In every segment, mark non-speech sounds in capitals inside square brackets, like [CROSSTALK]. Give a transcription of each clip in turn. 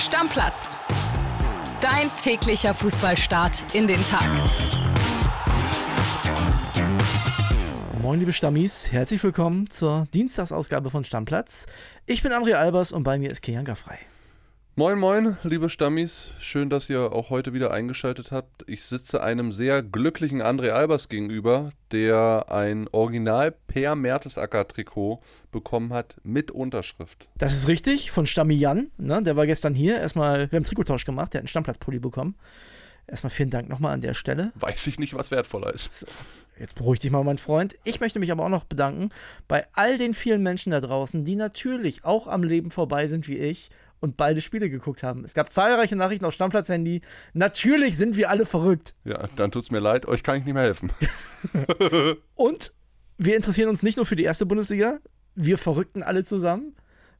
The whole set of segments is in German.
Stammplatz. Dein täglicher Fußballstart in den Tag. Moin, liebe Stammis, herzlich willkommen zur Dienstagsausgabe von Stammplatz. Ich bin André Albers und bei mir ist Kianka Frei. Moin, moin, liebe Stammis. Schön, dass ihr auch heute wieder eingeschaltet habt. Ich sitze einem sehr glücklichen André Albers gegenüber, der ein Original Per Mertesacker Trikot bekommen hat mit Unterschrift. Das ist richtig, von Stammi Jan. Ne? Der war gestern hier. Erstmal, wir haben Trikottausch gemacht, der hat einen Stammplatzpulli bekommen. Erstmal vielen Dank nochmal an der Stelle. Weiß ich nicht, was wertvoller ist. Jetzt beruhig dich mal, mein Freund. Ich möchte mich aber auch noch bedanken bei all den vielen Menschen da draußen, die natürlich auch am Leben vorbei sind wie ich und beide Spiele geguckt haben. Es gab zahlreiche Nachrichten auf Stammplatz-Handy. Natürlich sind wir alle verrückt. Ja, dann tut's mir leid, euch kann ich nicht mehr helfen. [LAUGHS] [LAUGHS] und wir interessieren uns nicht nur für die erste Bundesliga, wir verrückten alle zusammen,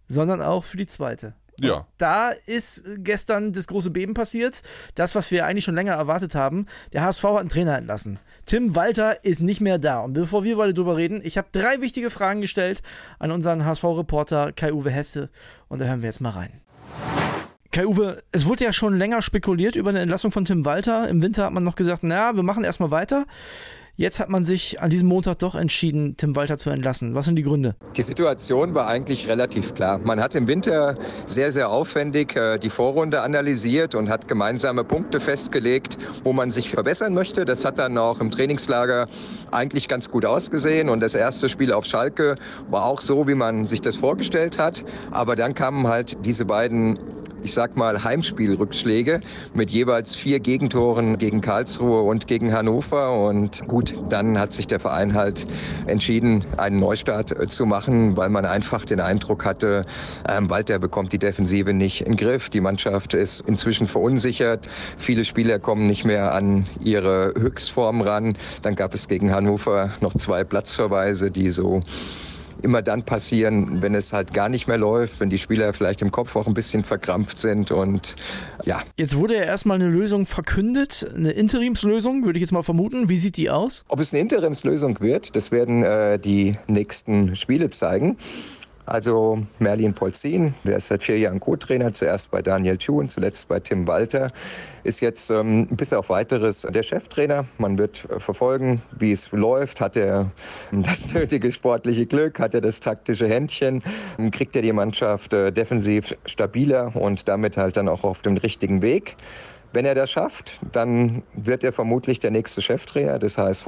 sondern auch für die zweite. Ja. Da ist gestern das große Beben passiert. Das, was wir eigentlich schon länger erwartet haben. Der HSV hat einen Trainer entlassen. Tim Walter ist nicht mehr da. Und bevor wir beide drüber reden, ich habe drei wichtige Fragen gestellt an unseren HSV-Reporter Kai-Uwe Hesse. Und da hören wir jetzt mal rein. Kai-Uwe, es wurde ja schon länger spekuliert über eine Entlassung von Tim Walter. Im Winter hat man noch gesagt, na, wir machen erstmal weiter. Jetzt hat man sich an diesem Montag doch entschieden, Tim Walter zu entlassen. Was sind die Gründe? Die Situation war eigentlich relativ klar. Man hat im Winter sehr, sehr aufwendig äh, die Vorrunde analysiert und hat gemeinsame Punkte festgelegt, wo man sich verbessern möchte. Das hat dann auch im Trainingslager eigentlich ganz gut ausgesehen. Und das erste Spiel auf Schalke war auch so, wie man sich das vorgestellt hat. Aber dann kamen halt diese beiden ich sag mal, Heimspielrückschläge mit jeweils vier Gegentoren gegen Karlsruhe und gegen Hannover. Und gut, dann hat sich der Verein halt entschieden, einen Neustart äh, zu machen, weil man einfach den Eindruck hatte, ähm, Walter bekommt die Defensive nicht in den Griff. Die Mannschaft ist inzwischen verunsichert. Viele Spieler kommen nicht mehr an ihre Höchstform ran. Dann gab es gegen Hannover noch zwei Platzverweise, die so immer dann passieren, wenn es halt gar nicht mehr läuft, wenn die Spieler vielleicht im Kopf auch ein bisschen verkrampft sind und ja. Jetzt wurde ja erstmal eine Lösung verkündet, eine Interimslösung, würde ich jetzt mal vermuten. Wie sieht die aus? Ob es eine Interimslösung wird, das werden äh, die nächsten Spiele zeigen. Also Merlin Polzin, der ist seit vier Jahren Co-Trainer, zuerst bei Daniel Thun, zuletzt bei Tim Walter, ist jetzt ähm, bis auf weiteres der Cheftrainer. Man wird verfolgen, wie es läuft. Hat er das [LAUGHS] nötige sportliche Glück? Hat er das taktische Händchen? Kriegt er die Mannschaft äh, defensiv stabiler und damit halt dann auch auf dem richtigen Weg? Wenn er das schafft, dann wird er vermutlich der nächste Cheftrainer des HSV.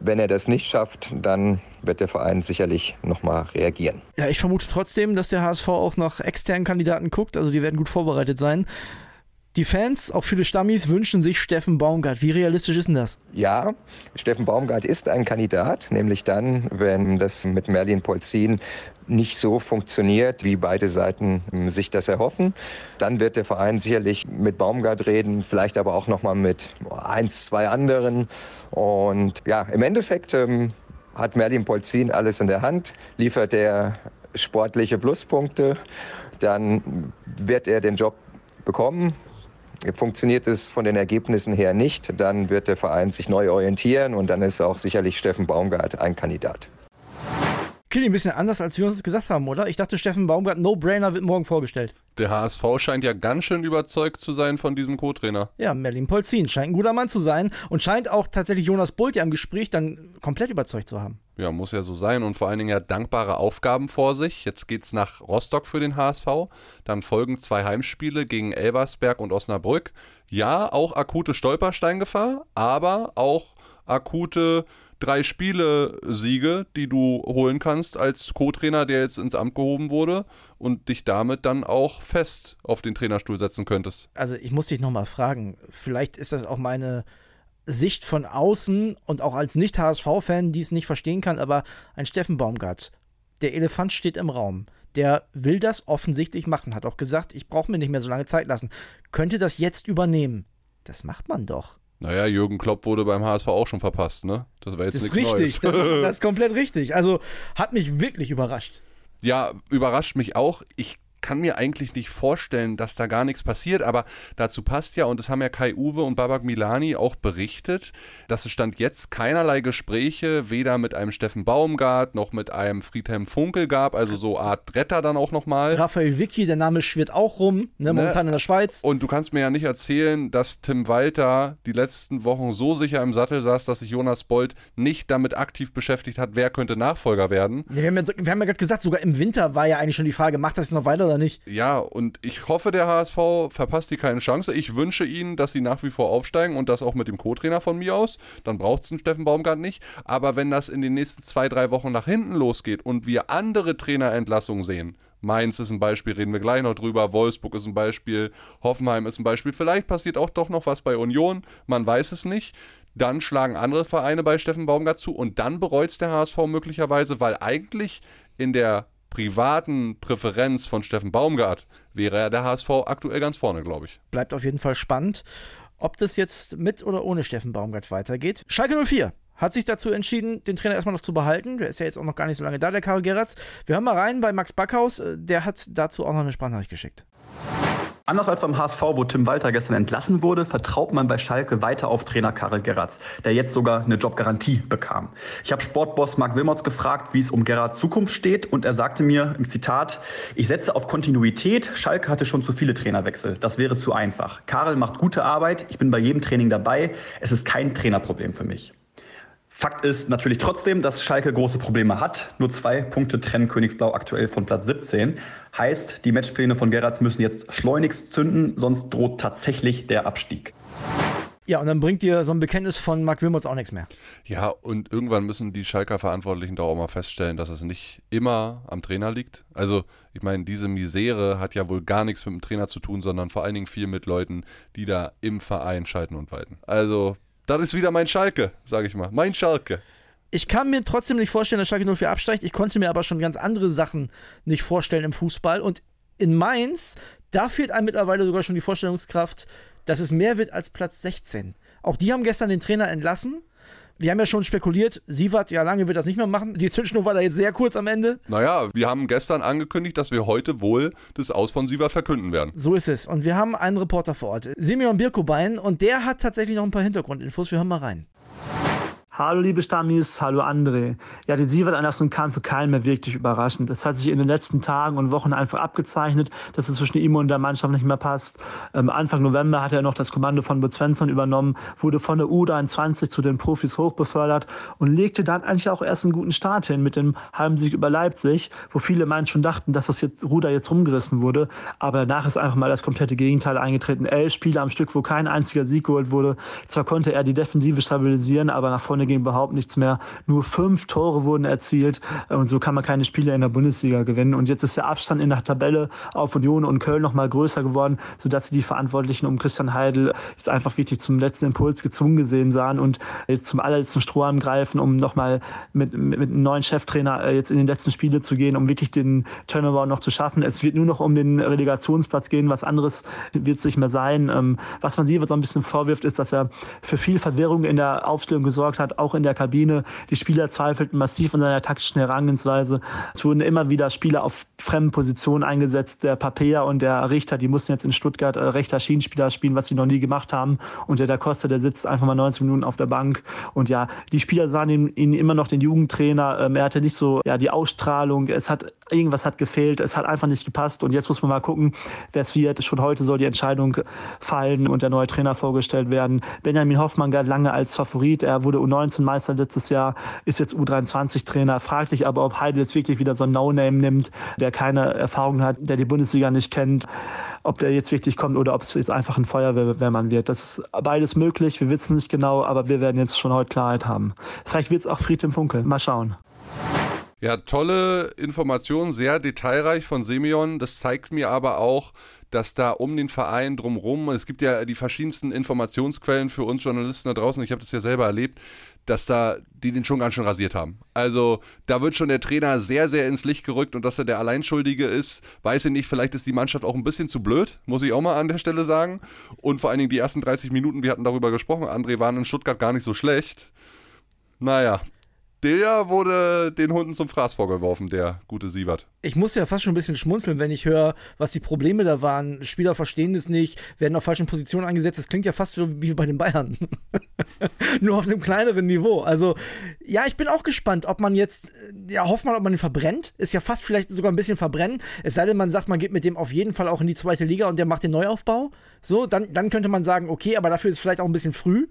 Wenn er das nicht schafft, dann wird der Verein sicherlich nochmal reagieren. Ja, ich vermute trotzdem, dass der HSV auch nach externen Kandidaten guckt. Also die werden gut vorbereitet sein. Die Fans, auch viele Stammis, wünschen sich Steffen Baumgart. Wie realistisch ist denn das? Ja, Steffen Baumgart ist ein Kandidat, nämlich dann, wenn das mit Merlin Polzin nicht so funktioniert, wie beide Seiten sich das erhoffen. Dann wird der Verein sicherlich mit Baumgart reden, vielleicht aber auch noch mal mit eins, zwei anderen. Und ja, im Endeffekt ähm, hat Merlin Polzin alles in der Hand, liefert er sportliche Pluspunkte, dann wird er den Job bekommen. Funktioniert es von den Ergebnissen her nicht, dann wird der Verein sich neu orientieren und dann ist auch sicherlich Steffen Baumgart ein Kandidat. Klingt ein bisschen anders, als wir uns das gesagt haben, oder? Ich dachte, Steffen Baumgart, No-Brainer, wird morgen vorgestellt. Der HSV scheint ja ganz schön überzeugt zu sein von diesem Co-Trainer. Ja, Merlin Polzin scheint ein guter Mann zu sein und scheint auch tatsächlich Jonas Bult ja im Gespräch dann komplett überzeugt zu haben. Ja, muss ja so sein und vor allen Dingen ja dankbare Aufgaben vor sich. Jetzt geht's nach Rostock für den HSV. Dann folgen zwei Heimspiele gegen Elversberg und Osnabrück. Ja, auch akute Stolpersteingefahr, aber auch akute drei Spiele-Siege, die du holen kannst als Co-Trainer, der jetzt ins Amt gehoben wurde und dich damit dann auch fest auf den Trainerstuhl setzen könntest. Also ich muss dich nochmal fragen, vielleicht ist das auch meine Sicht von außen und auch als Nicht-HSV-Fan, die es nicht verstehen kann, aber ein Steffen Baumgart, der Elefant steht im Raum. Der will das offensichtlich machen, hat auch gesagt, ich brauche mir nicht mehr so lange Zeit lassen. Könnte das jetzt übernehmen. Das macht man doch. Naja, Jürgen Klopp wurde beim HSV auch schon verpasst, ne? Das war jetzt das nichts richtig, Neues. Das ist, das ist [LAUGHS] komplett richtig. Also hat mich wirklich überrascht. Ja, überrascht mich auch. Ich kann mir eigentlich nicht vorstellen, dass da gar nichts passiert, aber dazu passt ja, und das haben ja Kai Uwe und Babak Milani auch berichtet, dass es stand jetzt keinerlei Gespräche, weder mit einem Steffen Baumgart noch mit einem Friedhelm Funkel gab, also so Art Retter dann auch nochmal. Raphael Vicky, der Name schwirrt auch rum, ne, momentan ne? in der Schweiz. Und du kannst mir ja nicht erzählen, dass Tim Walter die letzten Wochen so sicher im Sattel saß, dass sich Jonas Bold nicht damit aktiv beschäftigt hat, wer könnte Nachfolger werden. Ja, wir haben ja, ja gerade gesagt, sogar im Winter war ja eigentlich schon die Frage, macht das noch weiter oder nicht? Ja, und ich hoffe, der HSV verpasst die keine Chance. Ich wünsche ihnen, dass sie nach wie vor aufsteigen und das auch mit dem Co-Trainer von mir aus. Dann braucht es einen Steffen Baumgart nicht. Aber wenn das in den nächsten zwei, drei Wochen nach hinten losgeht und wir andere Trainerentlassungen sehen, Mainz ist ein Beispiel, reden wir gleich noch drüber. Wolfsburg ist ein Beispiel. Hoffenheim ist ein Beispiel. Vielleicht passiert auch doch noch was bei Union. Man weiß es nicht. Dann schlagen andere Vereine bei Steffen Baumgart zu und dann bereut es der HSV möglicherweise, weil eigentlich in der privaten Präferenz von Steffen Baumgart wäre ja der HSV aktuell ganz vorne, glaube ich. Bleibt auf jeden Fall spannend, ob das jetzt mit oder ohne Steffen Baumgart weitergeht. Schalke 04 hat sich dazu entschieden, den Trainer erstmal noch zu behalten. Der ist ja jetzt auch noch gar nicht so lange da, der Karl Geratz. Wir hören mal rein bei Max Backhaus. Der hat dazu auch noch eine Sprachnachricht geschickt. Anders als beim HSV, wo Tim Walter gestern entlassen wurde, vertraut man bei Schalke weiter auf Trainer Karel Geratz, der jetzt sogar eine Jobgarantie bekam. Ich habe Sportboss Marc Wilmots gefragt, wie es um Geratz Zukunft steht und er sagte mir im Zitat, ich setze auf Kontinuität, Schalke hatte schon zu viele Trainerwechsel, das wäre zu einfach. Karel macht gute Arbeit, ich bin bei jedem Training dabei, es ist kein Trainerproblem für mich. Fakt ist natürlich trotzdem, dass Schalke große Probleme hat. Nur zwei Punkte trennen Königsblau aktuell von Platz 17. Heißt, die Matchpläne von Gerrards müssen jetzt schleunigst zünden, sonst droht tatsächlich der Abstieg. Ja, und dann bringt dir so ein Bekenntnis von Marc Wilmots auch nichts mehr. Ja, und irgendwann müssen die Schalker Verantwortlichen doch auch mal feststellen, dass es nicht immer am Trainer liegt. Also, ich meine, diese Misere hat ja wohl gar nichts mit dem Trainer zu tun, sondern vor allen Dingen viel mit Leuten, die da im Verein schalten und walten. Also, das ist wieder mein Schalke, sage ich mal. Mein Schalke. Ich kann mir trotzdem nicht vorstellen, dass Schalke 04 absteigt. Ich konnte mir aber schon ganz andere Sachen nicht vorstellen im Fußball. Und in Mainz, da fehlt einem mittlerweile sogar schon die Vorstellungskraft, dass es mehr wird als Platz 16. Auch die haben gestern den Trainer entlassen wir haben ja schon spekuliert, Sievert, ja, lange wird das nicht mehr machen. Die Zündschnur war da jetzt sehr kurz am Ende. Naja, wir haben gestern angekündigt, dass wir heute wohl das Aus von Sievert verkünden werden. So ist es. Und wir haben einen Reporter vor Ort, Simeon Birkobein, und der hat tatsächlich noch ein paar Hintergrundinfos. Wir hören mal rein. Hallo liebe Stammis, hallo André. Ja, die Sievertanlassung kam für keinen mehr wirklich überraschend. Es hat sich in den letzten Tagen und Wochen einfach abgezeichnet, dass es zwischen ihm und der Mannschaft nicht mehr passt. Ähm, Anfang November hat er noch das Kommando von Bud Svensson übernommen, wurde von der U23 zu den Profis hochbefördert und legte dann eigentlich auch erst einen guten Start hin mit dem Heimsieg über Leipzig, wo viele meinen schon dachten, dass das jetzt Ruder jetzt rumgerissen wurde. Aber danach ist einfach mal das komplette Gegenteil eingetreten. Elf Spiele am Stück, wo kein einziger Sieg geholt wurde. Zwar konnte er die Defensive stabilisieren, aber nach vorne vorne ging überhaupt nichts mehr. Nur fünf Tore wurden erzielt und so kann man keine Spiele in der Bundesliga gewinnen. Und jetzt ist der Abstand in der Tabelle auf Union und Köln noch mal größer geworden, sodass die Verantwortlichen um Christian Heidel jetzt einfach wirklich zum letzten Impuls gezwungen gesehen sahen und jetzt zum allerletzten Strohhalm greifen, um noch mal mit, mit einem neuen Cheftrainer äh, jetzt in den letzten Spiele zu gehen, um wirklich den Turnover noch zu schaffen. Es wird nur noch um den Relegationsplatz gehen, was anderes wird es nicht mehr sein. Ähm, was man Sievert so ein bisschen vorwirft, ist, dass er für viel Verwirrung in der Aufstellung gesorgt hat, auch in der Kabine. Die Spieler zweifelten massiv an seiner taktischen Herangehensweise. Es wurden immer wieder Spieler auf fremden Positionen eingesetzt. Der Papea und der Richter, die mussten jetzt in Stuttgart äh, rechter Schienenspieler spielen, was sie noch nie gemacht haben. Und der Da Costa, der sitzt einfach mal 90 Minuten auf der Bank. Und ja, die Spieler sahen ihn, ihn immer noch den Jugendtrainer. Ähm, er hatte nicht so ja, die Ausstrahlung. Es hat irgendwas hat gefehlt. Es hat einfach nicht gepasst. Und jetzt muss man mal gucken, wer es wird. Schon heute soll die Entscheidung fallen und der neue Trainer vorgestellt werden. Benjamin Hoffmann galt lange als Favorit. Er wurde U19 U19-Meister letztes Jahr, ist jetzt U23-Trainer. Fraglich aber, ob Heidel jetzt wirklich wieder so ein No-Name nimmt, der keine Erfahrung hat, der die Bundesliga nicht kennt ob der jetzt wirklich kommt oder ob es jetzt einfach ein Feuerwehrmann wird. Das ist beides möglich. Wir wissen nicht genau, aber wir werden jetzt schon heute Klarheit haben. Vielleicht wird es auch Friedhelm Funkel. Mal schauen. Ja, tolle Informationen, sehr detailreich von Simeon. Das zeigt mir aber auch, dass da um den Verein drumherum, es gibt ja die verschiedensten Informationsquellen für uns Journalisten da draußen, ich habe das ja selber erlebt, dass da die den schon ganz schön rasiert haben. Also da wird schon der Trainer sehr, sehr ins Licht gerückt und dass er der Alleinschuldige ist, weiß ich nicht, vielleicht ist die Mannschaft auch ein bisschen zu blöd, muss ich auch mal an der Stelle sagen. Und vor allen Dingen die ersten 30 Minuten, wir hatten darüber gesprochen, André waren in Stuttgart gar nicht so schlecht. Naja, der wurde den Hunden zum Fraß vorgeworfen, der gute Sievert. Ich muss ja fast schon ein bisschen schmunzeln, wenn ich höre, was die Probleme da waren. Spieler verstehen das nicht, werden auf falschen Positionen eingesetzt. Das klingt ja fast wie bei den Bayern. [LAUGHS] Nur auf einem kleineren Niveau. Also, ja, ich bin auch gespannt, ob man jetzt, ja, hofft man, ob man ihn verbrennt. Ist ja fast vielleicht sogar ein bisschen verbrennen. Es sei denn, man sagt, man geht mit dem auf jeden Fall auch in die zweite Liga und der macht den Neuaufbau. So, dann, dann könnte man sagen, okay, aber dafür ist es vielleicht auch ein bisschen früh.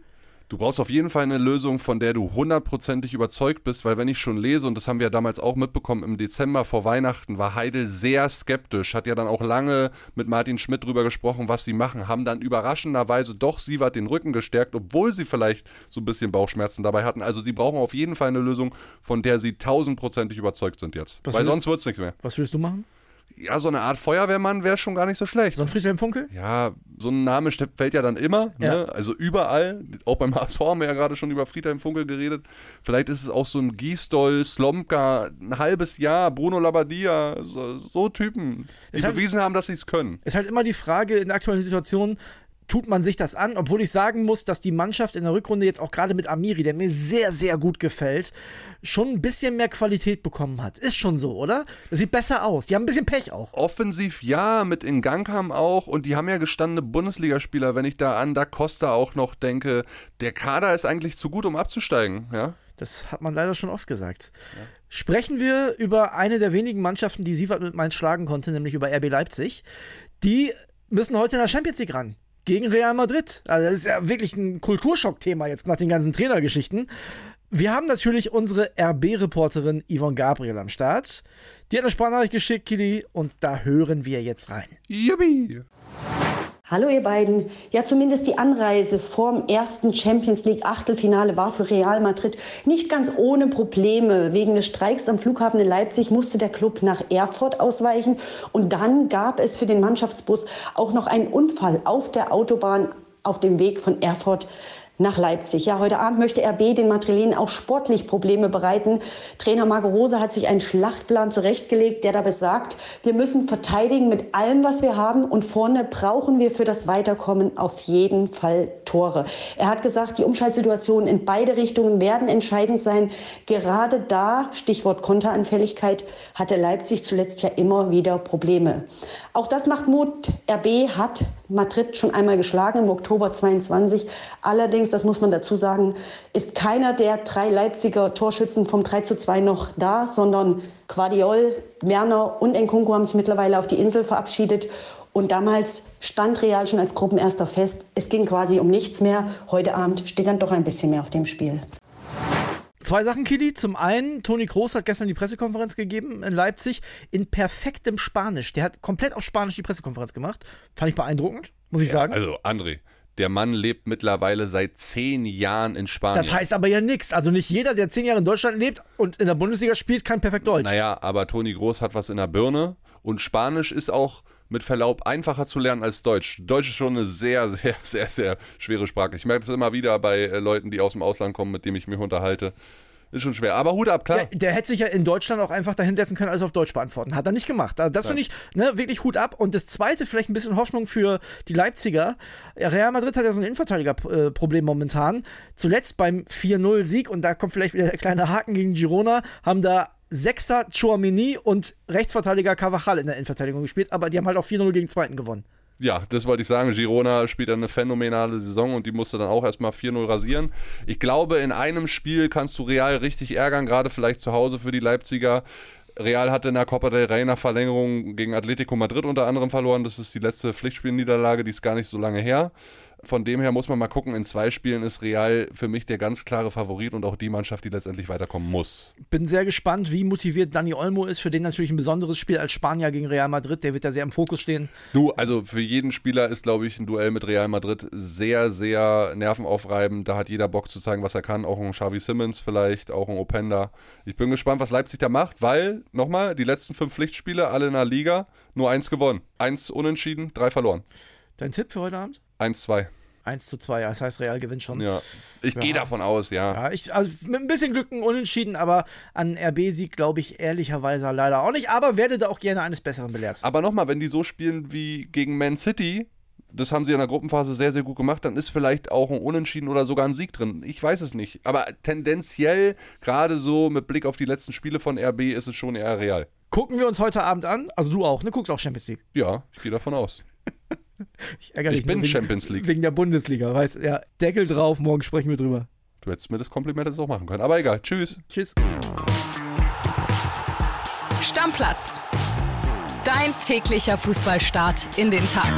Du brauchst auf jeden Fall eine Lösung, von der du hundertprozentig überzeugt bist, weil wenn ich schon lese, und das haben wir ja damals auch mitbekommen, im Dezember vor Weihnachten war Heidel sehr skeptisch, hat ja dann auch lange mit Martin Schmidt drüber gesprochen, was sie machen, haben dann überraschenderweise doch Sievert den Rücken gestärkt, obwohl sie vielleicht so ein bisschen Bauchschmerzen dabei hatten. Also sie brauchen auf jeden Fall eine Lösung, von der sie tausendprozentig überzeugt sind jetzt. Was weil sonst wird es nichts mehr. Was würdest du machen? Ja, so eine Art Feuerwehrmann wäre schon gar nicht so schlecht. So ein Friedhelm Funkel? Ja, so ein Name fällt ja dann immer, Ja. Ne? also überall. Auch beim [LAUGHS] HSV haben wir ja gerade schon über Friedhelm Funkel geredet. Vielleicht ist es auch so ein Gisdol, Slomka, ein halbes Jahr, Bruno Labbadia, so, so Typen, die hat- bewiesen haben, dass sie es können. Ist halt immer die Frage in der aktuellen Situation, tut man sich das an? Obwohl ich sagen muss, dass die Mannschaft in der Rückrunde jetzt auch gerade mit Amiri, der mir sehr, sehr gut gefällt, schon ein bisschen mehr Qualität bekommen hat. Ist schon so, oder? Das sieht besser aus. Die haben ein bisschen Pech auch. Offensiv ja, mit Ingankam auch und die haben ja gestandene Bundesligaspieler, wenn ich da an Da Costa auch noch denke. Der Kader ist eigentlich zu gut, um abzusteigen, ja. Das hat man leider schon oft gesagt. Sprechen wir über eine der wenigen Mannschaften, die Sievert mit Mainz schlagen konnte, nämlich über RB Leipzig. Die müssen heute in der Champions League ran. Gegen Real Madrid. Also das ist ja wirklich ein Kulturschockthema jetzt nach den ganzen Trainergeschichten. Wir haben natürlich unsere RB-Reporterin Yvonne Gabriel am Start. Die hat eine Sprachnachricht geschickt, Kili, und da hören wir jetzt rein. Yippie! Hallo ihr beiden. Ja, zumindest die Anreise vorm ersten Champions League Achtelfinale war für Real Madrid nicht ganz ohne Probleme. Wegen des Streiks am Flughafen in Leipzig musste der Club nach Erfurt ausweichen und dann gab es für den Mannschaftsbus auch noch einen Unfall auf der Autobahn auf dem Weg von Erfurt nach Leipzig. Ja, heute Abend möchte RB den Madrilenen auch sportlich Probleme bereiten. Trainer Marco Rose hat sich einen Schlachtplan zurechtgelegt, der da besagt, wir müssen verteidigen mit allem, was wir haben und vorne brauchen wir für das Weiterkommen auf jeden Fall Tore. Er hat gesagt, die Umschaltsituationen in beide Richtungen werden entscheidend sein. Gerade da, Stichwort Konteranfälligkeit, hatte Leipzig zuletzt ja immer wieder Probleme. Auch das macht Mut. RB hat Madrid schon einmal geschlagen im Oktober 22. Allerdings, das muss man dazu sagen, ist keiner der drei Leipziger Torschützen vom 3 zu 2 noch da, sondern Quadiol, Werner und Nkunku haben sich mittlerweile auf die Insel verabschiedet. Und damals stand Real schon als Gruppenerster fest. Es ging quasi um nichts mehr. Heute Abend steht dann doch ein bisschen mehr auf dem Spiel. Zwei Sachen, Kili. Zum einen, Toni Kroos hat gestern die Pressekonferenz gegeben in Leipzig in perfektem Spanisch. Der hat komplett auf Spanisch die Pressekonferenz gemacht. Fand ich beeindruckend, muss ich sagen. Also, André, der Mann lebt mittlerweile seit zehn Jahren in Spanien. Das heißt aber ja nichts. Also nicht jeder, der zehn Jahre in Deutschland lebt und in der Bundesliga spielt, kann perfekt Deutsch. Naja, aber Toni Groß hat was in der Birne und Spanisch ist auch mit Verlaub einfacher zu lernen als Deutsch. Deutsch ist schon eine sehr, [LAUGHS] sehr, sehr, sehr schwere Sprache. Ich merke das immer wieder bei äh, Leuten, die aus dem Ausland kommen, mit denen ich mich unterhalte. Ist schon schwer. Aber Hut ab, klar. Der, der hätte sich ja in Deutschland auch einfach dahinsetzen können, alles auf Deutsch beantworten. Hat er nicht gemacht. Also das finde ich ne, wirklich Hut ab. Und das zweite, vielleicht ein bisschen Hoffnung für die Leipziger. Real Madrid hat ja so ein Innenverteidigerproblem momentan. Zuletzt beim 4-0-Sieg, und da kommt vielleicht wieder der kleine Haken gegen Girona, haben da Sechser Chouameni und Rechtsverteidiger Carvajal in der Innenverteidigung gespielt, aber die haben halt auch 4-0 gegen Zweiten gewonnen. Ja, das wollte ich sagen. Girona spielt eine phänomenale Saison und die musste dann auch erstmal 4-0 rasieren. Ich glaube, in einem Spiel kannst du Real richtig ärgern, gerade vielleicht zu Hause für die Leipziger. Real hatte in der Copa del Rey nach Verlängerung gegen Atletico Madrid unter anderem verloren. Das ist die letzte Pflichtspielniederlage, die ist gar nicht so lange her. Von dem her muss man mal gucken, in zwei Spielen ist Real für mich der ganz klare Favorit und auch die Mannschaft, die letztendlich weiterkommen muss. Bin sehr gespannt, wie motiviert Dani Olmo ist. Für den natürlich ein besonderes Spiel als Spanier gegen Real Madrid. Der wird da sehr im Fokus stehen. Du, also für jeden Spieler ist, glaube ich, ein Duell mit Real Madrid sehr, sehr nervenaufreibend. Da hat jeder Bock zu zeigen, was er kann. Auch ein Xavi Simmons vielleicht, auch ein Openda. Ich bin gespannt, was Leipzig da macht, weil, nochmal, die letzten fünf Pflichtspiele, alle in der Liga, nur eins gewonnen. Eins unentschieden, drei verloren. Dein Tipp für heute Abend? 1-2. 1 zu 2, das heißt, Real gewinnt schon. Ja. Ich gehe davon aus, ja. Ja, ich, also mit ein bisschen Glück ein Unentschieden, aber an RB-Sieg glaube ich ehrlicherweise leider auch nicht, aber werde da auch gerne eines Besseren belehrt. Aber nochmal, wenn die so spielen wie gegen Man City, das haben sie in der Gruppenphase sehr, sehr gut gemacht, dann ist vielleicht auch ein Unentschieden oder sogar ein Sieg drin. Ich weiß es nicht. Aber tendenziell, gerade so mit Blick auf die letzten Spiele von RB, ist es schon eher real. Gucken wir uns heute Abend an. Also du auch, ne? Guckst auch Champions League. Ja, ich gehe davon aus. Ich, ärgere Ich bin wegen, Champions League. Wegen der Bundesliga, weißt Ja, Deckel drauf, morgen sprechen wir drüber. Du hättest mir das Kompliment jetzt auch machen können. Aber egal. Tschüss. Tschüss. Stammplatz. Dein täglicher Fußballstart in den Tag.